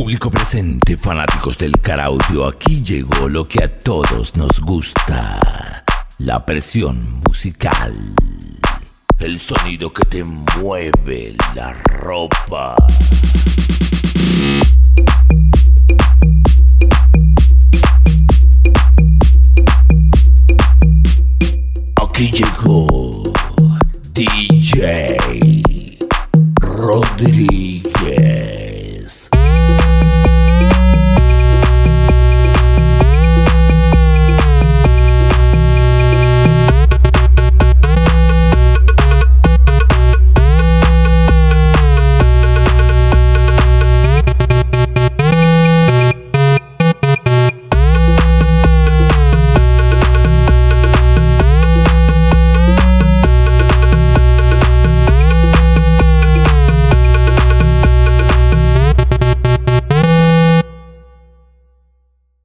Público presente, fanáticos del karautio, aquí llegó lo que a todos nos gusta, la presión musical. El sonido que te mueve la ropa. Aquí llegó DJ Rodríguez.